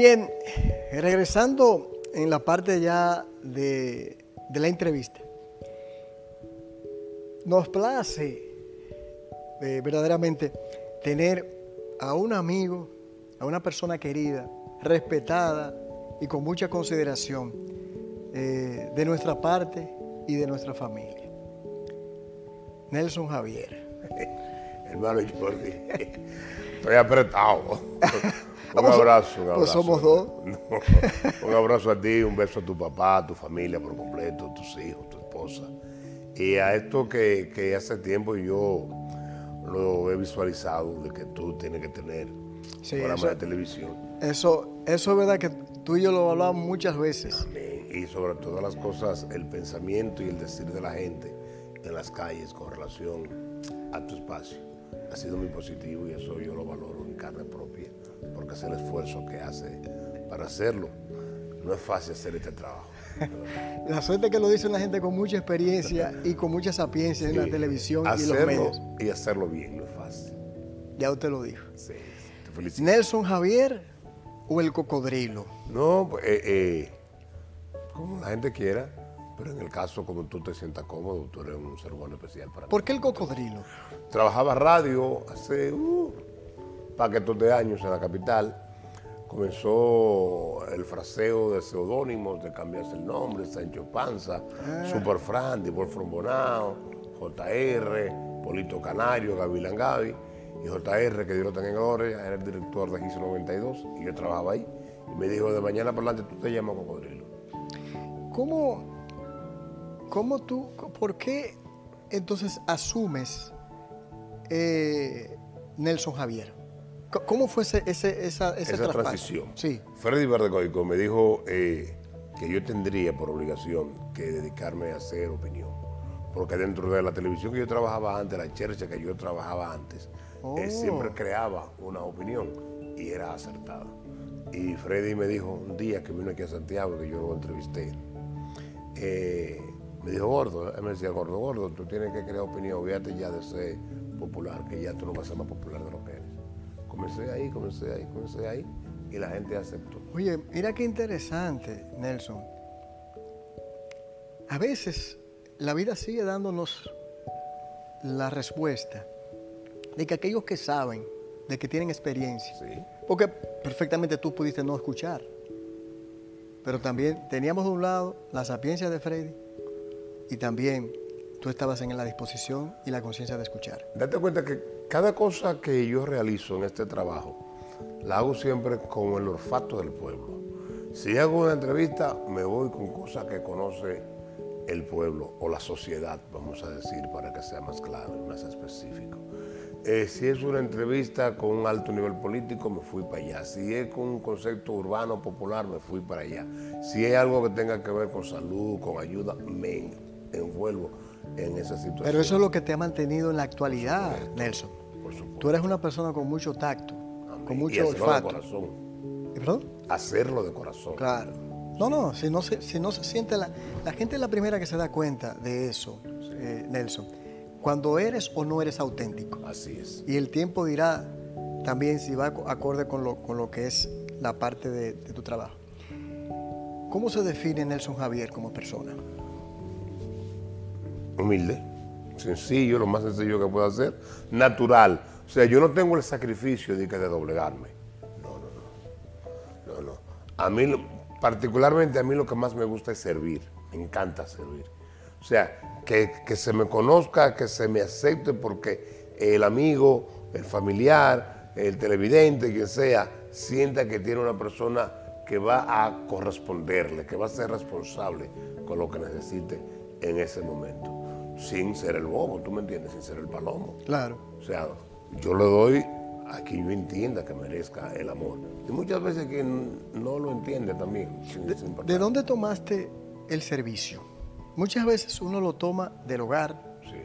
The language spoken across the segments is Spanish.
Bien, regresando en la parte ya de, de la entrevista, nos place eh, verdaderamente tener a un amigo, a una persona querida, respetada y con mucha consideración eh, de nuestra parte y de nuestra familia. Nelson Javier. Hermano Jordi, estoy apretado. Un abrazo, un abrazo. Pues somos dos. un abrazo a ti, un beso a tu papá, a tu familia por completo, tus hijos, tu esposa. Y a esto que, que hace tiempo yo lo he visualizado, de que tú tienes que tener Sí, un programa de televisión. Eso, eso es verdad que tú y yo lo hablamos muchas veces. Amén. Y sobre todas las cosas, el pensamiento y el decir de la gente en las calles con relación a tu espacio ha sido muy positivo y eso yo lo valoro en carne propia, porque es el esfuerzo que hace para hacerlo. No es fácil hacer este trabajo. La suerte que lo dice una gente con mucha experiencia y con mucha sapiencia en la televisión y los hacerlo medios. y hacerlo bien no es fácil. Ya usted lo dijo. Sí, te felicito. Nelson Javier o el cocodrilo. No, pues, eh, eh, como la gente quiera, pero en el caso como tú te sientas cómodo, tú eres un ser humano especial para mí. ¿Por qué el cocodrilo? Trabajaba radio hace uh, paquetos de años en la capital. Comenzó el fraseo de seudónimos, de cambiarse el nombre, Sancho Panza, Super Fran, Dibor Frombonao, JR, Polito Canario, Gavilán Gavi. Y JR, que Dios lo tenga en gloria, era el director de GIS 92 y yo trabajaba ahí. Y me dijo, de mañana para adelante tú te llamas Cocodrilo. ¿Cómo, cómo tú, por qué entonces asumes eh, Nelson Javier? ¿Cómo fue ese, ese, esa, ese esa transición. Sí. Freddy Verdecoico me dijo eh, que yo tendría por obligación que dedicarme a hacer opinión. Porque dentro de la televisión que yo trabajaba antes, la chercha que yo trabajaba antes, eh, Oh. siempre creaba una opinión y era acertada. Y Freddy me dijo un día que vino aquí a Santiago, que yo lo entrevisté, eh, me dijo, gordo, él me decía, gordo, gordo, tú tienes que crear opinión, fíjate ya de ser popular, que ya tú no vas a ser más popular Comencé ahí, comencé ahí, comencé ahí, y la gente aceptó. Oye, mira qué interesante, Nelson. A veces la vida sigue dándonos la respuesta de que aquellos que saben, de que tienen experiencia, Sí, porque perfectamente tú pudiste no escuchar, pero también teníamos de un lado la sapiencia de Freddy y también tú estabas en la disposición y la conciencia de escuchar. Date cuenta que cada cosa que yo realizo en este trabajo, la hago siempre con el olfato del pueblo. Si hago una entrevista, me voy con cosas que conoce el pueblo o la sociedad, vamos a decir, para que sea más claro y más específico. Eh, si es una entrevista con un alto nivel político, me fui para allá. Si es con un concepto urbano popular, me fui para allá. Si es algo que tenga que ver con salud, con ayuda, me envuelvo en esa situación. Pero eso es lo que te ha mantenido en la actualidad, Nelson. Por supuesto. Tú eres una persona con mucho tacto, Amén. con y mucho hacerlo olfato. de corazón. ¿Perdón? Hacerlo de corazón. Claro. No, no, si no se, si no se siente la... La gente es la primera que se da cuenta de eso, eh, Nelson. Cuando eres o no eres auténtico. Así es. Y el tiempo dirá también si va aco- acorde con lo, con lo que es la parte de, de tu trabajo. ¿Cómo se define Nelson Javier como persona? Humilde, sencillo, lo más sencillo que puedo hacer. Natural. O sea, yo no tengo el sacrificio de, que de doblegarme. No, no, no. No, no. A mí, particularmente a mí lo que más me gusta es servir. Me encanta servir. O sea, que, que se me conozca, que se me acepte porque el amigo, el familiar, el televidente, quien sea, sienta que tiene una persona que va a corresponderle, que va a ser responsable con lo que necesite en ese momento, sin ser el bobo, ¿tú me entiendes? Sin ser el palomo. Claro. O sea, yo le doy a quien yo entienda que merezca el amor. Y muchas veces quien no lo entiende también. sin- sin ¿De dónde tomaste el servicio? Muchas veces uno lo toma del hogar Sí.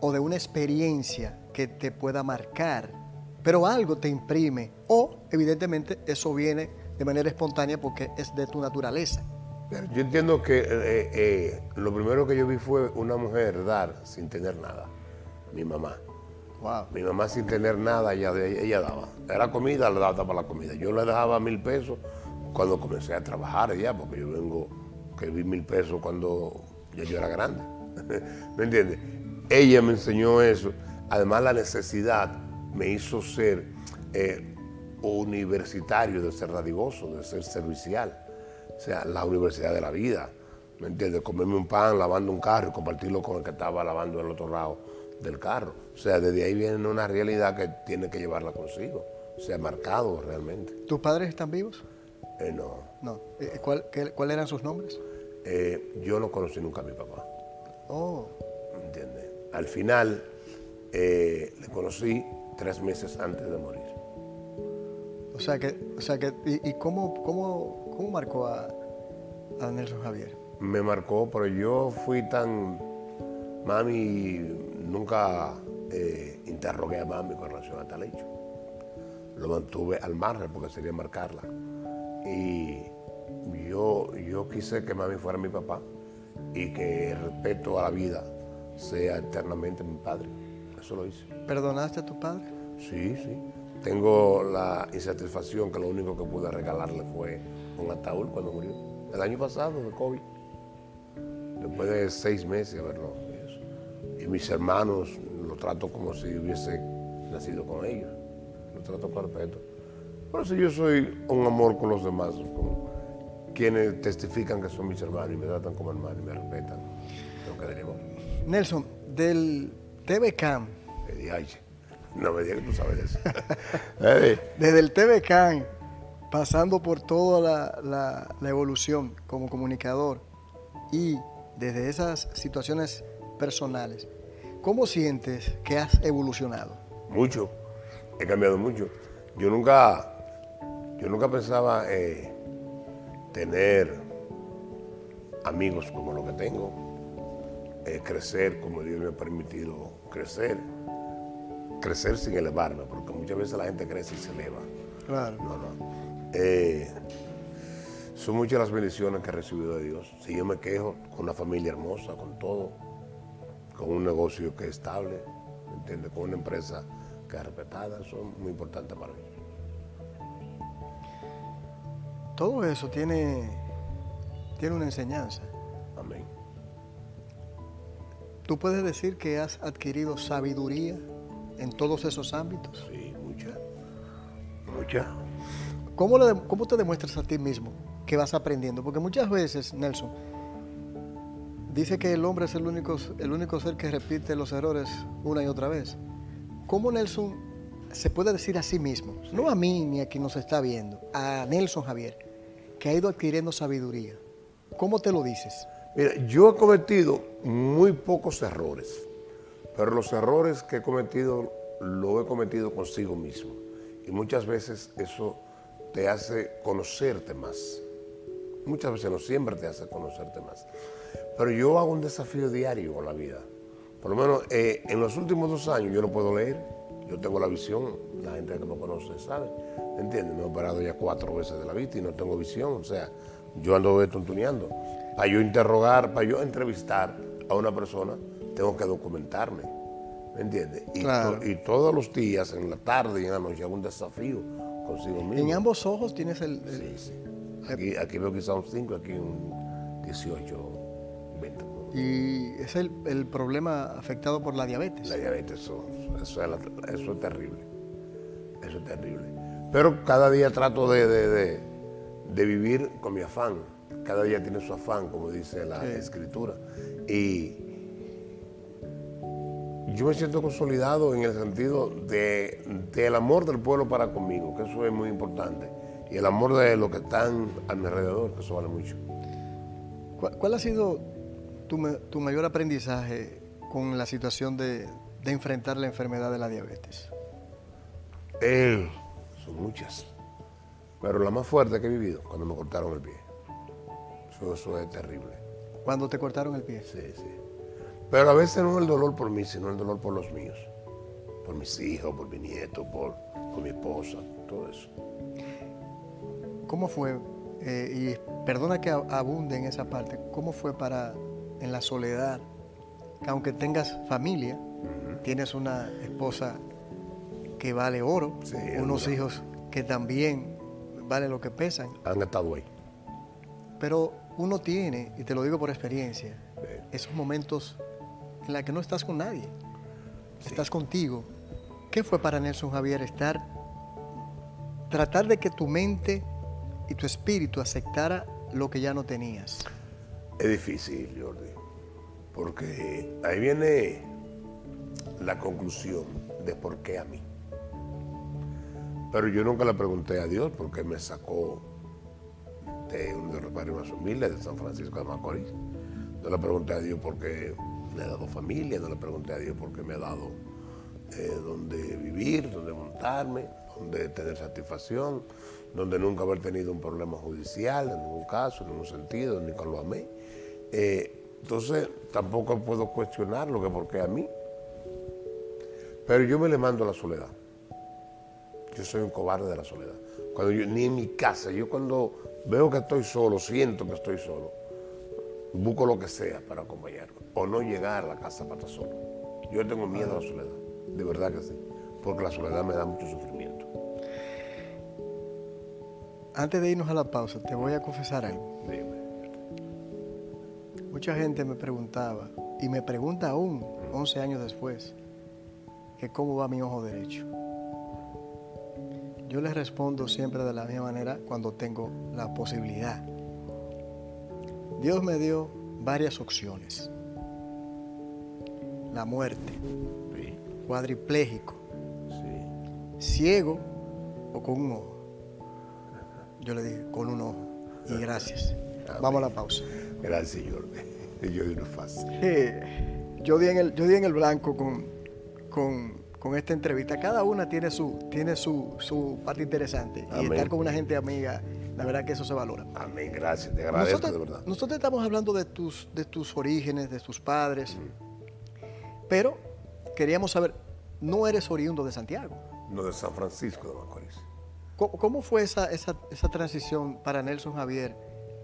o de una experiencia que te pueda marcar, pero algo te imprime o evidentemente eso viene de manera espontánea porque es de tu naturaleza. Yo entiendo que eh, eh, lo primero que yo vi fue una mujer dar sin tener nada. Mi mamá. Wow. Mi mamá sin tener nada, ella, ella daba. Era comida, le daba para la comida. Yo le dejaba mil pesos cuando comencé a trabajar ya, porque yo vengo, que vi mil pesos cuando ya yo era grande. ¿Me entiendes? Ella me enseñó eso. Además, la necesidad me hizo ser eh, universitario, de ser radigoso, de ser servicial. O sea, la universidad de la vida. ¿Me entiendes? Comerme un pan lavando un carro y compartirlo con el que estaba lavando el otro lado del carro. O sea, desde ahí viene una realidad que tiene que llevarla consigo. O sea, marcado realmente. ¿Tus padres están vivos? Eh, no. No. Eh, ¿Cuál, ¿Cuáles eran sus nombres? Eh, yo no conocí nunca a mi papá. Oh. ¿Me entiendes? Al final, le conocí tres meses antes de morir. O sea que, o sea que ¿y, cómo, cómo, cómo, marcó a, a Nelson Javier? Me marcó, pero yo fui tan... Mami, nunca interrogué a mami con relación a tal hecho. Lo mantuve al margen porque sería marcarla. Y yo, yo quise que mami fuera mi papá y que el respeto a la vida sea eternamente mi padre. Eso lo hice. ¿Perdonaste a tu padre? Sí, sí. Tengo la insatisfacción que lo único que pude regalarle fue un ataúd cuando murió. El año pasado de COVID. Después de seis meses de haberlo. Y mis hermanos lo trato como si hubiese nacido con ellos. Lo trato con respeto. Por eso yo soy un amor con los demás, con quienes testifican que son mis hermanos y me tratan como hermano y me respetan. Nelson, del TVCAM. No me digas que tú sabes eso. Desde el TVCAM, pasando por toda la, la evolución como comunicador y desde esas situaciones personales, ¿cómo sientes que has evolucionado? Mucho, he cambiado mucho. Yo nunca yo nunca pensaba eh, tener amigos como lo que tengo, eh, crecer como Dios me ha permitido crecer, crecer sin elevarme, porque muchas veces la gente crece y se eleva. Claro. No, no. Eh, son muchas las bendiciones que he recibido de Dios. Si yo me quejo con una familia hermosa, con todo, con un negocio que es estable, ¿entiendes? Con una empresa que es respetada, son muy importantes para mí. Todo eso tiene, tiene una enseñanza. Amén. ¿Tú puedes decir que has adquirido sabiduría en todos esos ámbitos? Sí, mucha. Mucha. ¿Cómo, ¿Cómo te demuestras a ti mismo que vas aprendiendo? Porque muchas veces, Nelson, dice que el hombre es el único, el único ser que repite los errores una y otra vez. ¿Cómo Nelson se puede decir a sí mismo, no a mí ni a quien nos está viendo, a Nelson Javier, que ha ido adquiriendo sabiduría. ¿Cómo te lo dices? Mira, yo he cometido muy pocos errores, pero los errores que he cometido lo he cometido consigo mismo. Y muchas veces eso te hace conocerte más. Muchas veces no siempre te hace conocerte más. Pero yo hago un desafío diario con la vida. Por lo menos eh, en los últimos dos años yo no puedo leer, yo tengo la visión, la gente que me conoce sabe. ¿Entiendes? Me he operado ya cuatro veces de la vista y no tengo visión. O sea, yo ando tontuneando. Para yo interrogar, para yo entrevistar a una persona, tengo que documentarme. ¿Me entiendes? Y, y, todos los días, en la tarde y en la noche, hago un desafío consigo mismo. ¿En ambos ojos tienes el...? Sí, sí. Aquí, aquí veo quizá un 5, aquí un 18, 20. ¿Y es el, el, problema afectado por la diabetes? La diabetes, eso, eso, eso es terrible. Eso es terrible. Pero cada día trato de, vivir con mi afán. Cada día tiene su afán, como dice la escritura. Y yo me siento consolidado en el sentido del amor del pueblo para conmigo, que eso es muy importante. Y el amor de los que están a mi alrededor, que eso vale mucho. ¿Cuál, ha sido tu, mayor aprendizaje con la situación de, enfrentar la enfermedad de la diabetes? Eh, muchas. Pero la más fuerte que he vivido, cuando me cortaron el pie. Eso, es terrible. ¿Cuándo te cortaron el pie? Sí, sí. Pero a veces no es el dolor por mí, sino el dolor por los míos. Por mis hijos, por mi nieto, por, mi esposa, todo eso. ¿Cómo fue? Eh, y perdona que abunde en esa parte. ¿Cómo fue para, en la soledad, que aunque tengas familia, tienes una esposa que vale oro, unos hijos que también valen lo que pesan. Han estado ahí. Pero uno tiene, y te lo digo por experiencia, esos momentos en los que no estás con nadie, estás contigo. ¿Qué fue para Nelson Javier estar, tratar de que tu mente y tu espíritu aceptara lo que ya no tenías? Es difícil, Jordi, porque ahí viene la conclusión de por qué a mí. Pero yo nunca le pregunté a Dios por qué me sacó de un de más humilde de San Francisco de Macorís. No le pregunté a Dios por qué me ha dado familia, no le pregunté a Dios por qué me ha dado eh, donde vivir, donde montarme, donde tener satisfacción, donde nunca haber tenido un problema judicial, en ningún caso, en ningún sentido, ni con lo amé. Eh, entonces tampoco puedo cuestionar lo que por qué a mí. Pero yo me le mando a la soledad. Yo soy un cobarde de la soledad. Cuando yo, ni en mi casa, yo cuando veo que estoy solo, siento que estoy solo, busco lo que sea para acompañarme. O no llegar a la casa para estar solo. Yo tengo miedo a la soledad, de verdad que sí. Porque la soledad me da mucho sufrimiento. Antes de irnos a la pausa, te voy a confesar algo. Dime. Mucha gente me preguntaba, y me pregunta aún, 11 años después, que cómo va mi ojo derecho. Yo les respondo siempre de la misma manera cuando tengo la posibilidad. Dios me dio varias opciones. La muerte, cuadripléjico, ciego o con un ojo. Yo le dije, con un ojo. Y gracias. Vamos a la pausa. Gracias, Señor. Yo di una fácil. yo, di en el, yo di en el blanco con, con con esta entrevista. Cada una tiene su, tiene su, su parte interesante. Y estar con una gente amiga, la verdad que eso se valora. Amén, gracias, te agradezco nosotros, de verdad. Nosotros estamos hablando de tus, de tus orígenes, de tus padres, pero queríamos saber, no eres oriundo de Santiago. No, de San Francisco de Macorís. ¿Cómo, fue esa, esa, esa transición para Nelson Javier?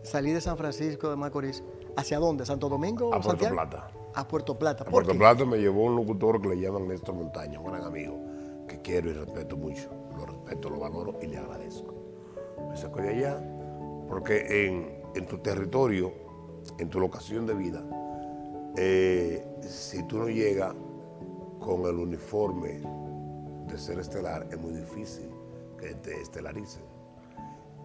Salir de San Francisco de Macorís, ¿hacia dónde? ¿Santo Domingo o Santiago? Plata a Puerto Plata. A Puerto Plata me llevó un locutor que le llaman Néstor Montaña, un gran amigo, que quiero y respeto mucho. Lo respeto, lo valoro y le agradezco. Me sacó de allá porque en, tu territorio, en tu locación de vida, eh, si tú no llegas con el uniforme de ser estelar, es muy difícil que te estelaricen.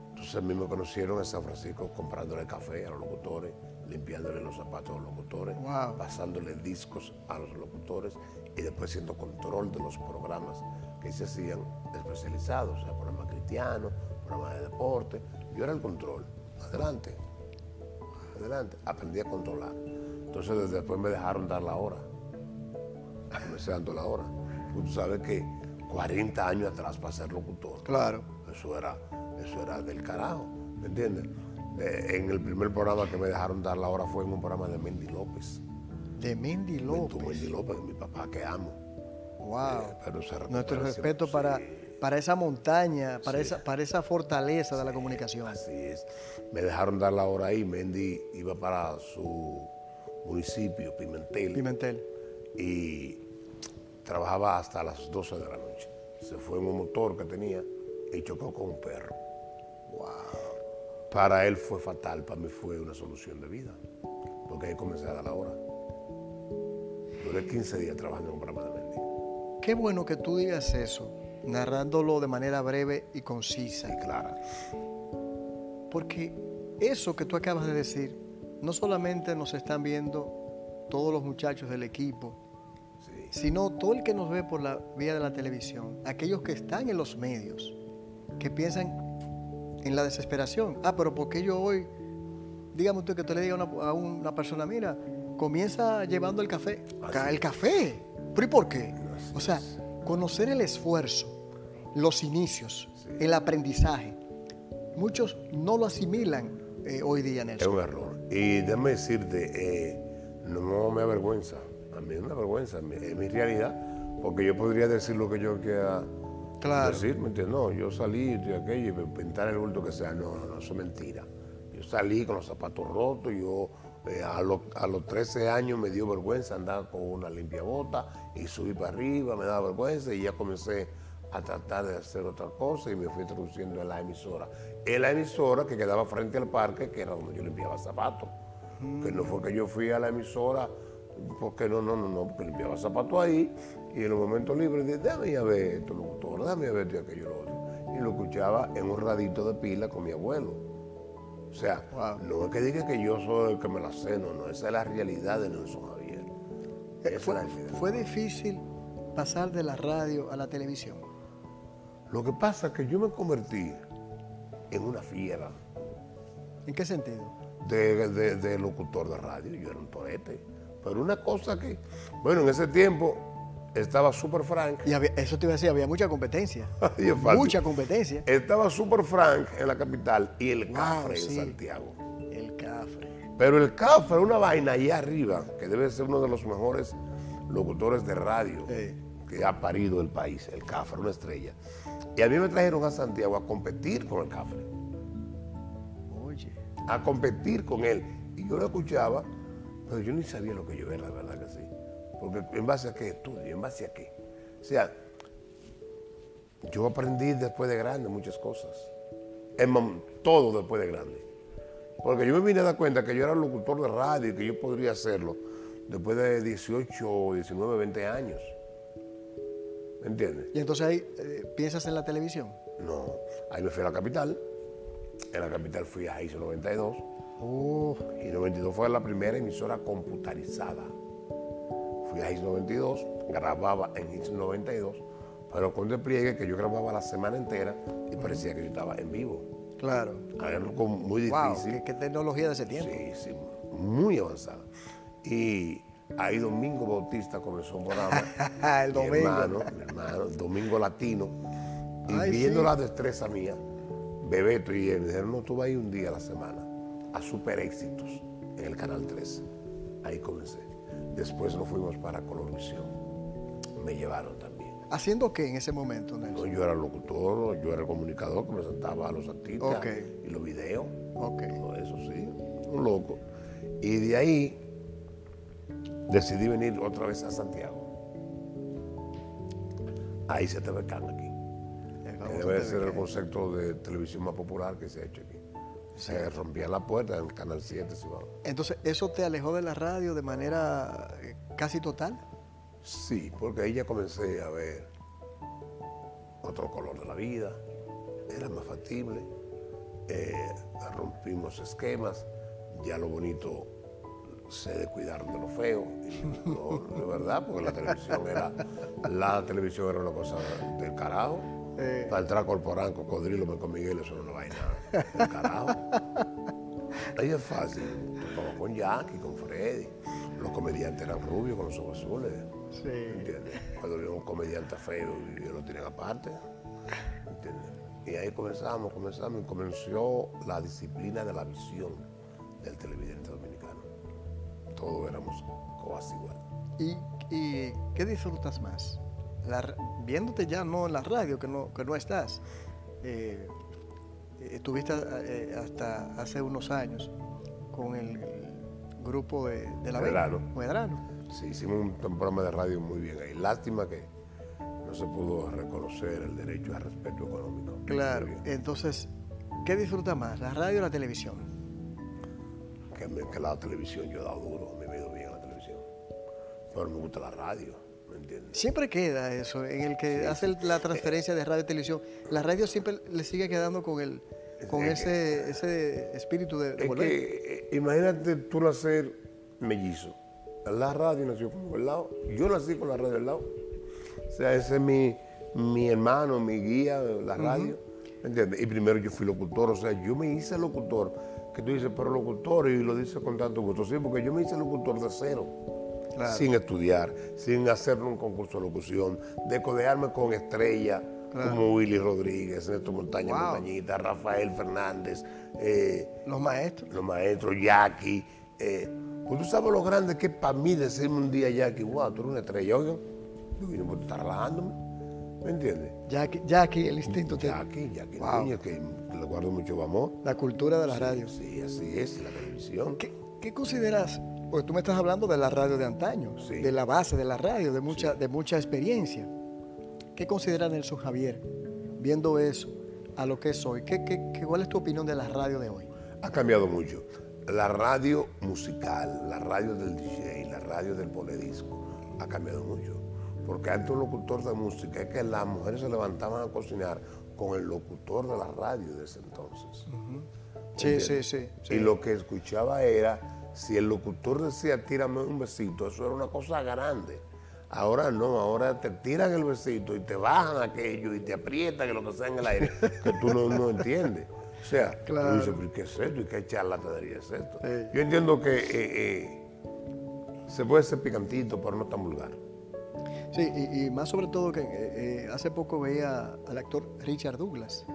Entonces a mí me conocieron en San Francisco comprándole café a los locutores, limpiándole los zapatos a los locutores, pasándole discos a los locutores y después haciendo control de los programas que se hacían especializados, o sea, programas cristianos, programas de deporte. Yo era el control. Adelante, adelante. Aprendí a controlar. Entonces después me dejaron dar la hora. Comencé dando la hora. tú sabes que 40 años atrás para ser locutor. Claro. Eso era, eso era del carajo, ¿me entiendes? en el primer programa que me dejaron dar la hora fue en un programa de Mendy López. De Mendy López. Mendy López, mi papá que amo. Wow. Eh, Nuestro respeto para, para esa montaña, para, esa, para esa fortaleza de la comunicación. Así es. Me dejaron dar la hora ahí. Mendy iba para su municipio, Pimentel. Pimentel. Y trabajaba hasta las 12 de la noche. Se fue en un motor que tenía y chocó con un perro. Wow. Para él fue fatal, para mí fue una solución de vida, porque ahí comencé a dar la hora. Duré 15 días trabajando en un programa de Mendy. Qué bueno que tú digas eso, narrándolo de manera breve y concisa. Y clara. Porque eso que tú acabas de decir, no solamente nos están viendo todos los muchachos del equipo, sino todo el que nos ve por la vía de la televisión, aquellos que están en los medios, que piensan en la desesperación. Ah, pero ¿por qué yo hoy, dígame usted que usted le diga a una, persona, mira, comienza llevando el café. El café. ¿Pero y por qué? O sea, conocer el esfuerzo, los inicios, el aprendizaje. Muchos no lo asimilan eh, hoy día, Nelson. Es un error. Y déjame decirte, eh, no me avergüenza. A mí es una vergüenza, es mi realidad, porque yo podría decir lo que yo quiera Claro. Decir, ¿me No, yo salí de aquello y pintar el bulto que sea. No, no, no, eso es mentira. Yo salí con los zapatos rotos, yo eh, a, a, los 13 años me dio vergüenza andar con una limpia bota y subí para arriba, me daba vergüenza y ya comencé a tratar de hacer otra cosa y me fui introduciendo en la emisora. En la emisora que quedaba frente al parque, que era donde yo limpiaba zapatos. Que no fue que yo fui a la emisora porque no, no, no, no, porque limpiaba zapatos ahí y en los momentos libres dije, déjame a ver esto, locutor, déjame a ver esto y aquello, lo otro. Y lo escuchaba en un radito de pila con mi abuelo. O sea, Wow. no es que diga que yo soy el que me la sé, no, no, esa es la realidad de Nelson Javier. Esa es Fue, la realidad. fue difícil pasar de la radio a la televisión. Lo que pasa es que yo me convertí en una fiera ¿En qué sentido? de, de- de locutor de radio, yo era un torete. Pero una cosa que, bueno, en ese tiempo estaba Super Frank. Y había- eso te iba a decir, había mucha competencia. Mucha competencia. Estaba Super Frank en la capital y el Wow, Cafre sí. en Santiago. El café. Pero el Cafre una vaina allá arriba, que debe ser uno de los mejores locutores de radio Sí. que ha parido el país. El Cafre, una estrella. Y a mí me trajeron a Santiago a competir con el Cafre. Oye. a competir con él. Y yo lo escuchaba, pero yo ni sabía lo que yo era, la verdad. Porque en base a qué estudio, en base a qué. O sea, yo aprendí después de grande muchas cosas. Todo después de grande. Porque yo me vine a dar cuenta que yo era locutor de radio y que yo podría hacerlo después de 18, 19, 20 años. ¿Me entiendes? Y entonces ahí eh, piensas en la televisión. No. Ahí me fui a la capital. En la capital fui a ISO 92. Uh, Y 92 fue la primera emisora computarizada. Fui a IS 92, grababa en IS 92, pero con despliegue que yo grababa la semana entera y parecía que yo estaba en vivo. claro. Algo muy Wow, difícil. qué, qué tecnología de ese tiempo. Sí, sí, muy avanzada. Y ahí Domingo Bautista comenzó un programa. El Mi domingo. hermano, mi hermano, Domingo Latino. Y Ay, viendo sí. la destreza mía, Bebeto y él me dijeron, no, tú vas a ir un día a la semana a Super Éxitos en el Canal 3. Ahí comencé. Después nos fuimos para Colorvisión. Me llevaron también. ¿Haciendo qué en ese momento, No, Nelson? yo era locutor, yo era el comunicador que presentaba a los artistas y los videos. Todo eso sí, un loco. Y de ahí decidí venir otra vez a Santiago. Ahí se te becan aquí. Debe ser el concepto de televisión más popular que se ha hecho aquí. Se rompía la puerta en el Canal 7. se iba. Entonces, ¿eso te alejó de la radio de manera eh, casi total? Sí, porque ahí ya comencé a ver otro color de la vida, era más factible, eh, rompimos esquemas, ya lo bonito se descuidaron de lo feo, no, de verdad, porque la televisión era, la televisión era una cosa del carajo. Eh. Para entrar a Corporán, Cocodrilo, me con Miguel, eso no es vaina del carajo. Ahí es fácil, como con Jackie, con Freddy, los comediantes eran rubios con los ojos azules. Sí. ¿Entiendes? Cuando había un comediante feo y yo lo tenían aparte. ¿Entiendes? Y ahí comenzamos, comenzamos y comenzó la disciplina de la visión del televidente dominicano. Todos éramos casi igual. ¿Y, y qué disfrutas más? La viéndote ya no en la radio, que no, que no estás. Eh, estuviste eh, hasta hace unos años con el, el grupo de, de la Vega, Medrano. Sí, hicimos un programa de radio muy bien ahí. Lástima que no se pudo reconocer el derecho al respeto económico. Claro. Entonces, ¿qué disfrutas más? ¿La radio o la televisión? Que, la televisión, yo he dado duro, me he ido bien en la televisión. Pero me gusta la radio, ¿me entiendes? Siempre queda eso, en el que hace la transferencia de radio y televisión. La radio siempre le sigue quedando con el con Es que- ese, ese espíritu de, de Es volver. que, eh, imagínate tú nacer mellizo. La radio nació como al lado. Yo nací con la radio al lado. O sea, ese es mi, mi hermano, mi guía, la radio. ¿Me entiendes? Y primero yo fui locutor. O sea, yo me hice locutor. Que tú dices, pero locutor, y lo dices con tanto gusto. Sí, porque yo me hice locutor de cero. Claro. Sin estudiar, sin hacer un concurso de locución, de codearme con estrellas como Willy Rodríguez, Néstor Montaña Wow. Montañita, Rafael Fernández, eh, Los maestros. los maestros, Jackie. Eh, pues tú sabes lo grande que es para mí decirme un día, Jackie, wow, tú eres una estrella. Oigan, yo vine por estar relajándome. ¿Me entiendes? Jackie, Jackie, el instinto. te- Jackie, Jackie Wow. Niño, que le guardo mucho amor. La cultura de la radio. Sí, así es, la televisión. ¿Qué, qué consideras? Porque tú me estás hablando de la radio de antaño, Sí. de la base de la radio, de mucha, de mucha experiencia. ¿Qué considera Nelson Javier viendo eso a lo que es hoy? ¿Qué, qué, qué, cuál es tu opinión de la radio de hoy? Ha cambiado mucho. La radio musical, la radio del DJ, la radio del poledisco, ha cambiado mucho. Porque antes un locutor de música es que las mujeres se levantaban a cocinar con el locutor de la radio de ese entonces. Sí, sí, sí, sí. Y lo que escuchaba era, si el locutor decía tírame un besito, eso era una cosa grande. Ahora no, ahora te tiran el besito y te bajan aquello y te aprietan y lo que sea en el aire, que tú no, no entiendes. O sea, Claro. tú dices, ¿pero qué es esto? ¿Y qué charlatanería es esto? Sí. Yo entiendo que eh, eh, se puede ser picantito, pero no tan vulgar. Sí, y, y más sobre todo que eh, hace poco veía al actor Richard Douglas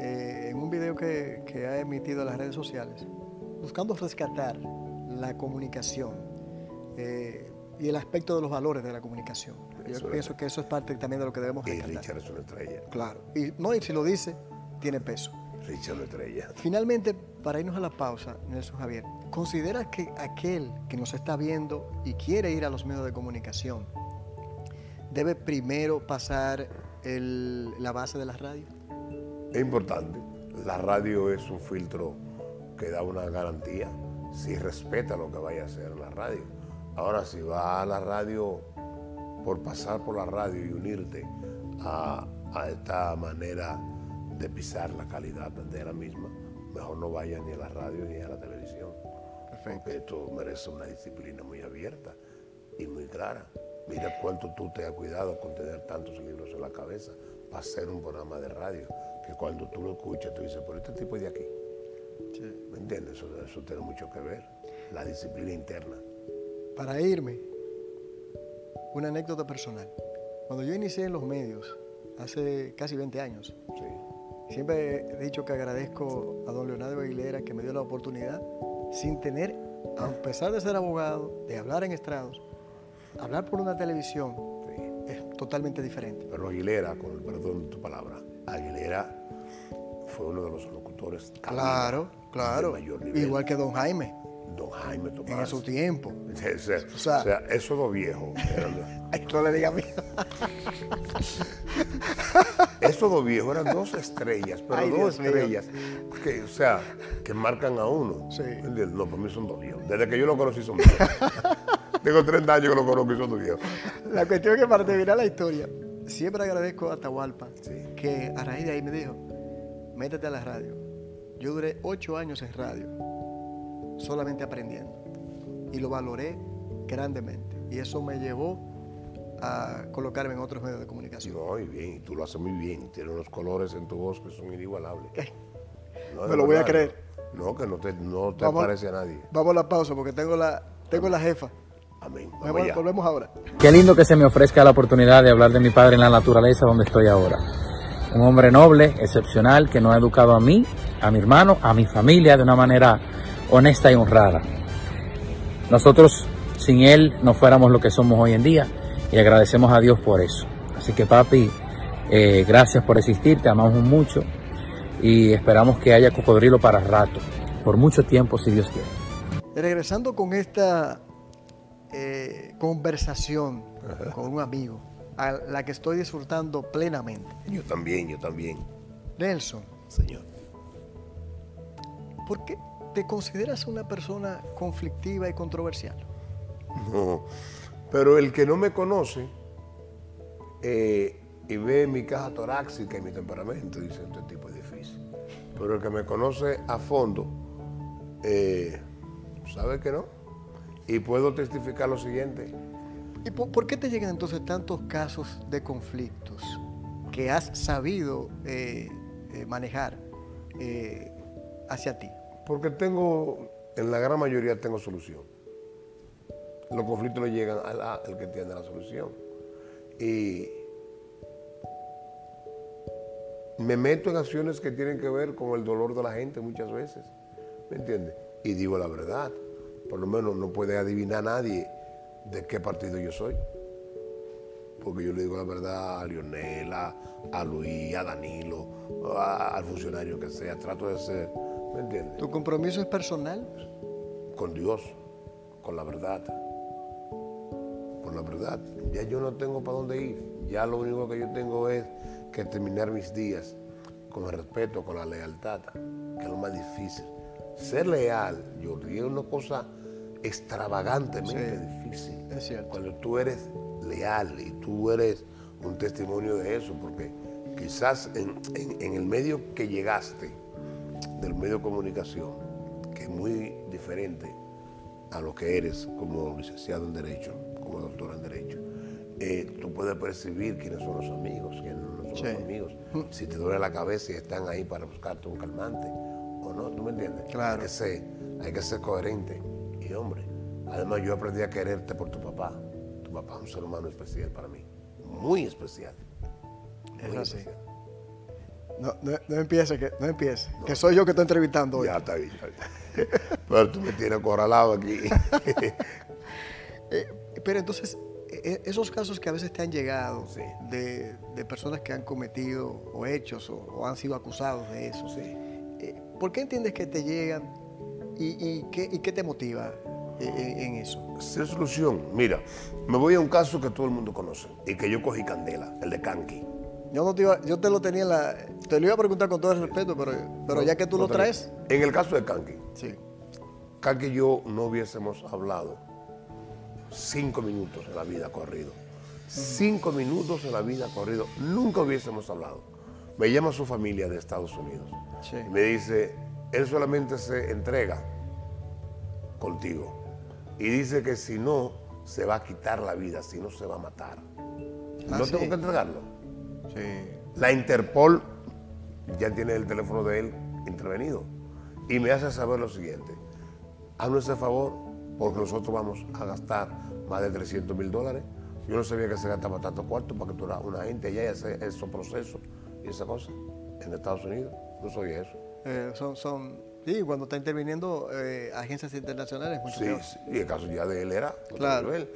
en un video que, que ha emitido en las redes sociales, buscando rescatar la comunicación eh, y el aspecto de los valores de la comunicación. Yo Eso es. pienso que eso es parte también de lo que debemos Y rescatar. Richard es una estrella. Claro. Y no, y si lo dice, tiene peso. Richard estrella. Finalmente, para irnos a la pausa, Nelson Javier, ¿considera que aquel que nos está viendo y quiere ir a los medios de comunicación debe primero pasar el- la base de la radio? Es importante. La radio es un filtro que da una garantía si respeta lo que vaya a hacer la radio. Ahora, si va a la radio por pasar por la radio y unirte a, a esta manera de pisar la calidad de la misma, mejor no vaya ni a la radio ni a la televisión. Porque esto merece una disciplina muy abierta y muy clara. Mira cuánto tú te has cuidado con tener tantos libros en la cabeza para hacer un programa de radio, que cuando tú lo escuchas tú dices, pero este tipo es de aquí. ¿Me entiendes? Eso, eso tiene mucho que ver. La disciplina interna. Para irme, una anécdota personal. Cuando yo inicié en los medios, hace casi 20 años, Sí. siempre he dicho que agradezco a don Leonardo Aguilera que me dio la oportunidad, sin tener, a pesar de ser abogado, de hablar en estrados, hablar por una televisión sí. es totalmente diferente. Pero Aguilera, con el perdón de tu palabra, Aguilera fue uno de los locutores Claro, claro. de mayor nivel. Igual que don Jaime Don Jaime Tomás. en su tiempo. O sea- o sea, esos dos viejos. eran- Ay, no le diga a mí. Esos dos viejos eran dos estrellas, pero Ay, dos Dios mío. estrellas que, o sea, que marcan a uno. Sí. No, para mí son dos viejos. Desde que yo lo conocí son viejos. Tengo 30 años que lo conozco y son dos viejos. La cuestión es que para terminar la historia, siempre agradezco a Atahualpa, Sí. que a raíz de ahí me dijo, métete a la radio. Yo duré ocho años en radio, solamente aprendiendo. Y lo valoré grandemente. Y eso me llevó a colocarme en otros medios de comunicación. No, y bien, y tú lo haces muy bien. Tienes unos colores en tu voz que son inigualables. No, Me lo voy a creer. No, que no te, no te Vamos- parece a nadie. Vamos a la pausa porque tengo la, tengo la jefa. Amén. Vamos Volvemos- ahora. Qué lindo que se me ofrezca la oportunidad de hablar de mi padre en la naturaleza donde estoy ahora. Un hombre noble, excepcional, que nos ha educado a mí, a mi hermano, a mi familia de una manera honesta y honrada. Nosotros sin él no fuéramos lo que somos hoy en día y agradecemos a Dios por eso. Así que papi, eh, gracias por existir, te amamos mucho y esperamos que haya cocodrilo para rato, por mucho tiempo si Dios quiere. Regresando con esta eh, conversación con un amigo, a la que estoy disfrutando plenamente. Yo también, yo también, Nelson, Señor. ¿Por qué te consideras una persona conflictiva y controversial? No, pero el que no me conoce eh, y ve mi caja torácica y mi temperamento dice, este tipo es difícil. Pero el que me conoce a fondo eh, sabe que no. Y puedo testificar lo siguiente. ¿Y por, por qué te llegan entonces tantos casos de conflictos que has sabido eh, manejar hacia ti? Porque tengo, en la gran mayoría tengo solución. Los conflictos le llegan al, que tiene la solución. Y me meto en acciones que tienen que ver con el dolor de la gente muchas veces. ¿Me entiendes? Y digo la verdad. Por lo menos no puede adivinar nadie de qué partido yo soy. Porque yo le digo la verdad a Lionela, a Luis, a Danilo, al funcionario que sea. Trato de ser, ¿me entiendes? ¿Tu compromiso es personal? con Dios, con la verdad, con la verdad. Ya yo no tengo para dónde ir. Ya lo único que yo tengo es que terminar mis días con el respeto, con la lealtad, que es lo más difícil. Ser leal, yo es una cosa extravagantemente difícil. es cierto. Cuando tú eres leal y tú eres un testimonio de eso, porque quizás en, en- en el medio que llegaste, del medio de comunicación, que es muy diferente a lo que eres como licenciado en Derecho, como doctor en Derecho, eh, tú puedes percibir quiénes son los amigos, quiénes no son Sí. los amigos, si te duele la cabeza y están ahí para buscarte un calmante o no, ¿tú me entiendes? Claro. Hay que ser, hay que ser coherente. Y hombre, además yo aprendí a quererte por tu papá. Tu papá es un ser humano especial para mí, muy especial. Es muy así. especial. No, no, no empiece, que, no empiece. Que soy yo que estoy entrevistando hoy. Ya está bien. está. Pero tú me tienes acorralado aquí. Eh, pero entonces, e- esos casos que a veces te han llegado Sí. de, de personas que han cometido o hechos o, o han sido acusados de eso, Sí. eh, ¿por qué entiendes que te llegan y, y qué, y qué te motiva eh, en, en eso? Sin solución. Mira, me voy a un caso que todo el mundo conoce y que yo cogí candela, el de Kanki. Yo, no te, iba- yo te lo tenía en la... Te lo iba a preguntar con todo el respeto, pero, pero ya que tú lo traes... En el caso de Kanki, Sí. Kanki y yo no hubiésemos hablado cinco minutos en la vida corrido. Cinco minutos en la vida corrido. Nunca hubiésemos hablado. Me llama su familia de Estados Unidos. Sí. Y me dice, él solamente se entrega contigo. Y dice que si no, se va a quitar la vida, si no, se va a matar. Ah, no sí. tengo que entregarlo. Sí. La Interpol ya tiene el teléfono de él intervenido y me hace saber lo siguiente. Hazme ese favor porque nosotros vamos a gastar más de 300 mil dólares. Yo no sabía que se gastaba tanto cuarto para que tú eras una gente allá y hacer esos procesos y esa cosa en Estados Unidos. No sabía eso. Eh, son, son, sí, cuando está interviniendo eh, agencias internacionales, Sí, sí, y el caso ya de él era otro Claro. nivel.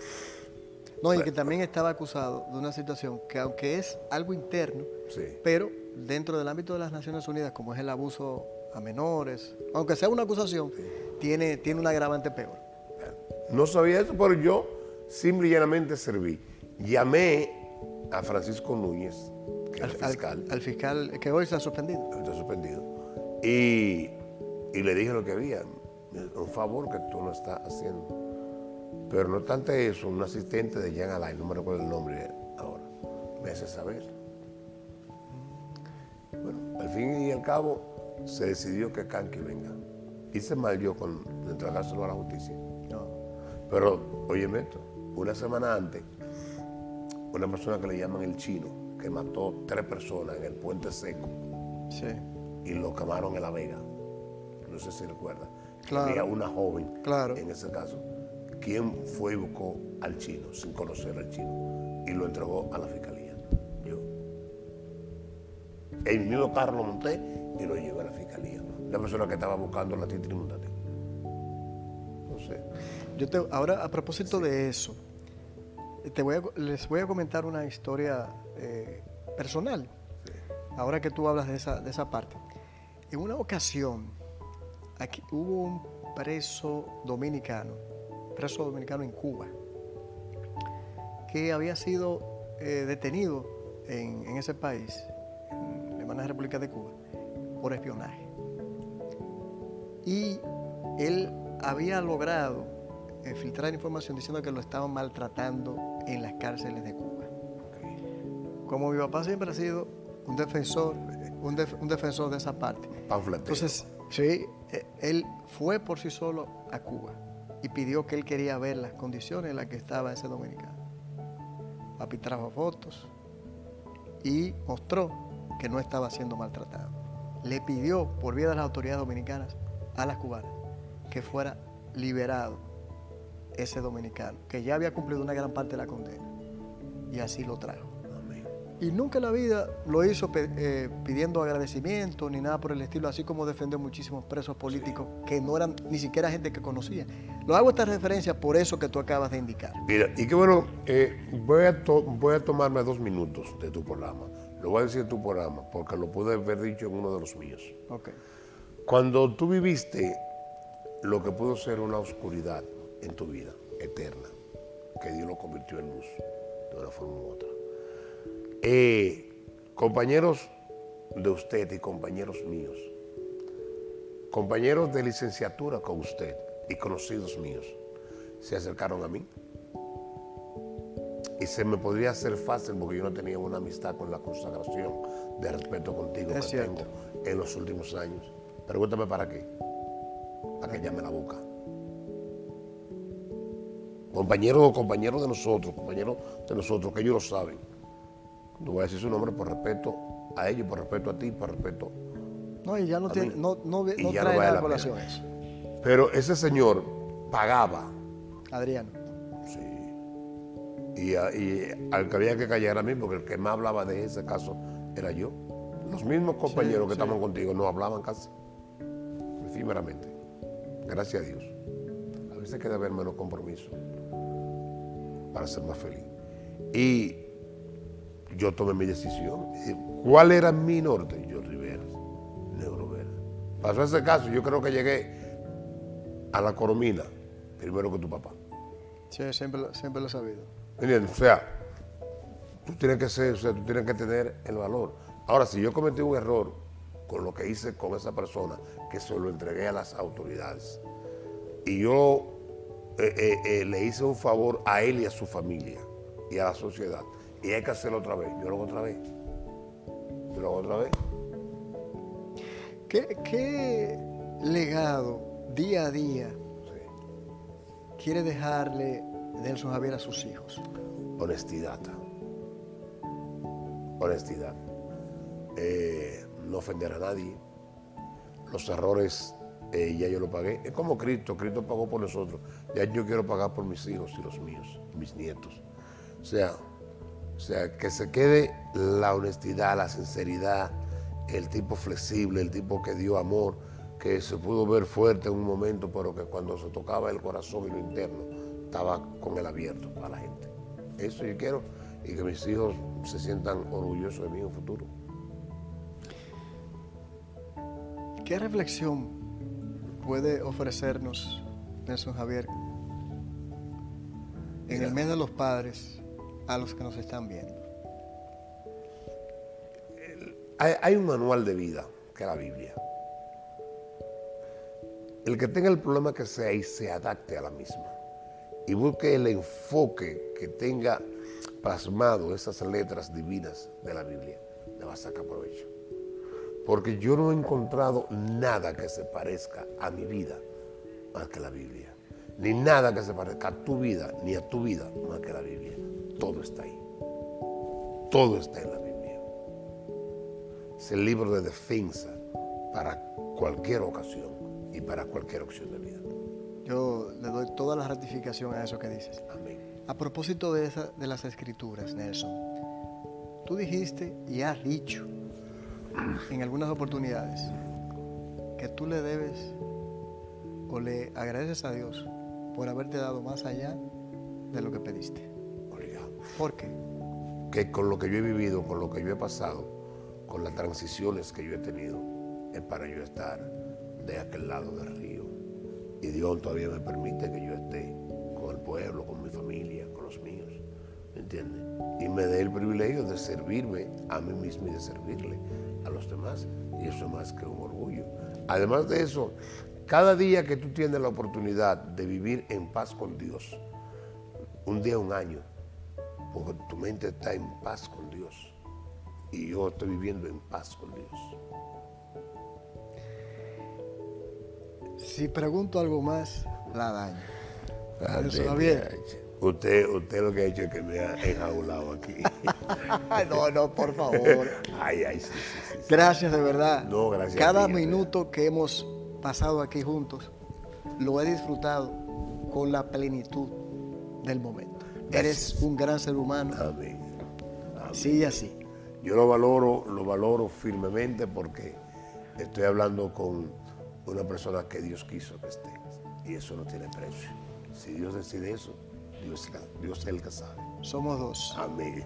No, y que también estaba acusado de una situación que aunque es algo interno, Sí. pero dentro del ámbito de las Naciones Unidas, como es el abuso a menores, aunque sea una acusación, tiene, tiene un agravante peor. No sabía eso, pero yo simple y llanamente serví. Llamé a Francisco Núñez, que Al- fiscal. Al, fiscal que hoy ha suspendido. está suspendido. Y, y le dije lo que había, un favor que tú no estás haciendo. Pero no obstante eso, un asistente de Jean Alain, no me recuerdo el nombre ahora, me hace saber. Bueno, al fin y al cabo se decidió que Kanki venga. Hice mal yo con entregárselo a la justicia. No. Pero, oye, esto, una semana antes, una persona que le llaman el chino, que mató tres personas en el puente seco, Sí. y lo quemaron en La Vega. No sé si recuerda. Claro. Había una joven Claro. en ese caso, quien fue y buscó al chino, sin conocer al chino, y lo entregó a la fiscalía. Yo. El mismo carro lo monté y lo llevé a la fiscalía. La persona que estaba buscando la titri Mundati. No sé. Yo te, ahora, a propósito de eso, te voy a- les voy a comentar una historia eh, personal. Ahora que tú hablas de esa, de esa parte. En una ocasión, aquí hubo un preso dominicano, preso dominicano en Cuba, que había sido eh, detenido en, en ese país, en la hermana República de Cuba, por espionaje. Y él había logrado eh, filtrar información diciendo que lo estaban maltratando en las cárceles de Cuba. Como mi papá siempre ha sido un defensor, un, def- un defensor de esa parte. Panfletero. Entonces, sí, eh, él fue por sí solo a Cuba y pidió que él quería ver las condiciones en las que estaba ese dominicano. Papi trajo fotos y mostró que no estaba siendo maltratado. Le pidió por vía de las autoridades dominicanas a las cubanas que fuera liberado ese dominicano, que ya había cumplido una gran parte de la condena. Y así lo trajo. Y nunca en la vida lo hizo eh, pidiendo agradecimiento ni nada por el estilo, así como defendió muchísimos presos políticos que no eran ni siquiera gente que conocía. Lo hago esta referencia por eso que tú acabas de indicar. Mira, y qué bueno, eh, voy, a to- voy a tomarme dos minutos de tu programa. Lo voy a decir en tu programa, porque lo pude haber dicho en uno de los míos. Ok. Cuando tú viviste lo que pudo ser una oscuridad en tu vida eterna, que Dios lo convirtió en luz, de una forma u otra. Eh, compañeros de usted y compañeros míos, compañeros de licenciatura con usted y conocidos míos, se acercaron a mí. Y se me podría hacer fácil porque yo no tenía una amistad con la consagración de respeto contigo Es que cierto. tengo en los últimos años. Pregúntame para qué. Para que llame la boca. Compañeros compañeros de nosotros, compañeros de nosotros, que ellos lo saben. No voy a decir su nombre por respeto a ellos, por respeto a ti, por respeto. No, y ya no, A tiene, mí. no, no, no ya no trae vale la a colación pena. eso. Pero ese señor pagaba, Adriano. sí. Y, y al que había que callar a mí, porque el que más hablaba de ese caso era yo. Los mismos compañeros que sí. estaban contigo no hablaban casi. Efímeramente. Gracias a Dios. A veces hay que haber menos compromiso para ser más feliz. Y yo tomé mi decisión. Y, ¿Cuál era mi norte? Yo Rivera, Negro Verde. Pasó ese caso, yo creo que llegué a la Coromina primero que tu papá. Sí, siempre, lo- siempre lo he sabido. ¿Me entiendes? O sea, tú tienes que ser, o sea, tú tienes que tener el valor. Ahora, si yo cometí un error con lo que hice con esa persona, que se lo entregué a las autoridades, y yo eh, eh, eh, le hice un favor a él y a su familia y a la sociedad, y hay que hacerlo otra vez, yo lo hago otra vez. Yo lo hago otra vez. ¿Qué, qué legado día a día quiere dejarle Nelson Javier a sus hijos? Honestidad. Honestidad. Eh, no ofender a nadie. Los errores eh, ya yo lo pagué. Es como Cristo. Cristo pagó por nosotros. Ya yo quiero pagar por mis hijos y los míos, mis nietos. O sea, o sea, que se quede la honestidad, la sinceridad, el tipo flexible, el tipo que dio amor, que se pudo ver fuerte en un momento, pero que cuando se tocaba el corazón y lo interno, estaba con el abierto para la gente. Eso yo quiero y que mis hijos se sientan orgullosos de mí en un futuro. ¿Qué reflexión puede ofrecernos Nelson Javier en el mes de los padres a los que nos están viendo? Hay, un manual de vida, que es la Biblia. El que tenga el problema que sea y se adapte a la misma. Y busque el enfoque que tenga plasmado esas letras divinas de la Biblia, le va a sacar provecho. Porque yo no he encontrado nada que se parezca a mi vida más que la Biblia. Ni nada que se parezca a tu vida, ni a tu vida más que la Biblia. Todo está ahí. Todo está en la Biblia. Es el libro de defensa para cualquier ocasión y para cualquier opción de vida. Yo le doy toda la ratificación a eso que dices. Amén. A propósito de, esa- de las escrituras, Nelson, tú dijiste y has dicho en algunas oportunidades que tú le debes o le agradeces a Dios por haberte dado más allá de lo que pediste. ¿Por qué? Que con lo que yo he vivido, con lo que yo he pasado, con las transiciones que yo he tenido, es para yo estar de aquel lado del río. Y Dios todavía me permite que yo esté con el pueblo, con mi familia, con los míos. ¿Me entiendes? Y me dé el privilegio de servirme a mí mismo y de servirle a los demás. Y eso es más que un orgullo. Además de eso, cada día que tú tienes la oportunidad de vivir en paz con Dios, un día, un año, porque tu mente está en paz con Dios. Y yo estoy viviendo en paz con Dios. Si pregunto algo más, la daño. Nelson Ande, Javier. Usted, usted lo que ha hecho es que me ha enjaulado aquí. No, no, por favor. ay, ay, sí, sí, sí. Gracias de verdad. No, gracias a Cada ti, minuto que hemos pasado aquí juntos, lo he disfrutado con la plenitud del momento. Eres un gran ser humano. Amén. Amén. Sigue así. Yo lo valoro, lo valoro firmemente porque estoy hablando con una persona que Dios quiso que esté. Y eso no tiene precio. Si Dios decide eso, Dios, Dios es el que sabe. Somos dos. Amén.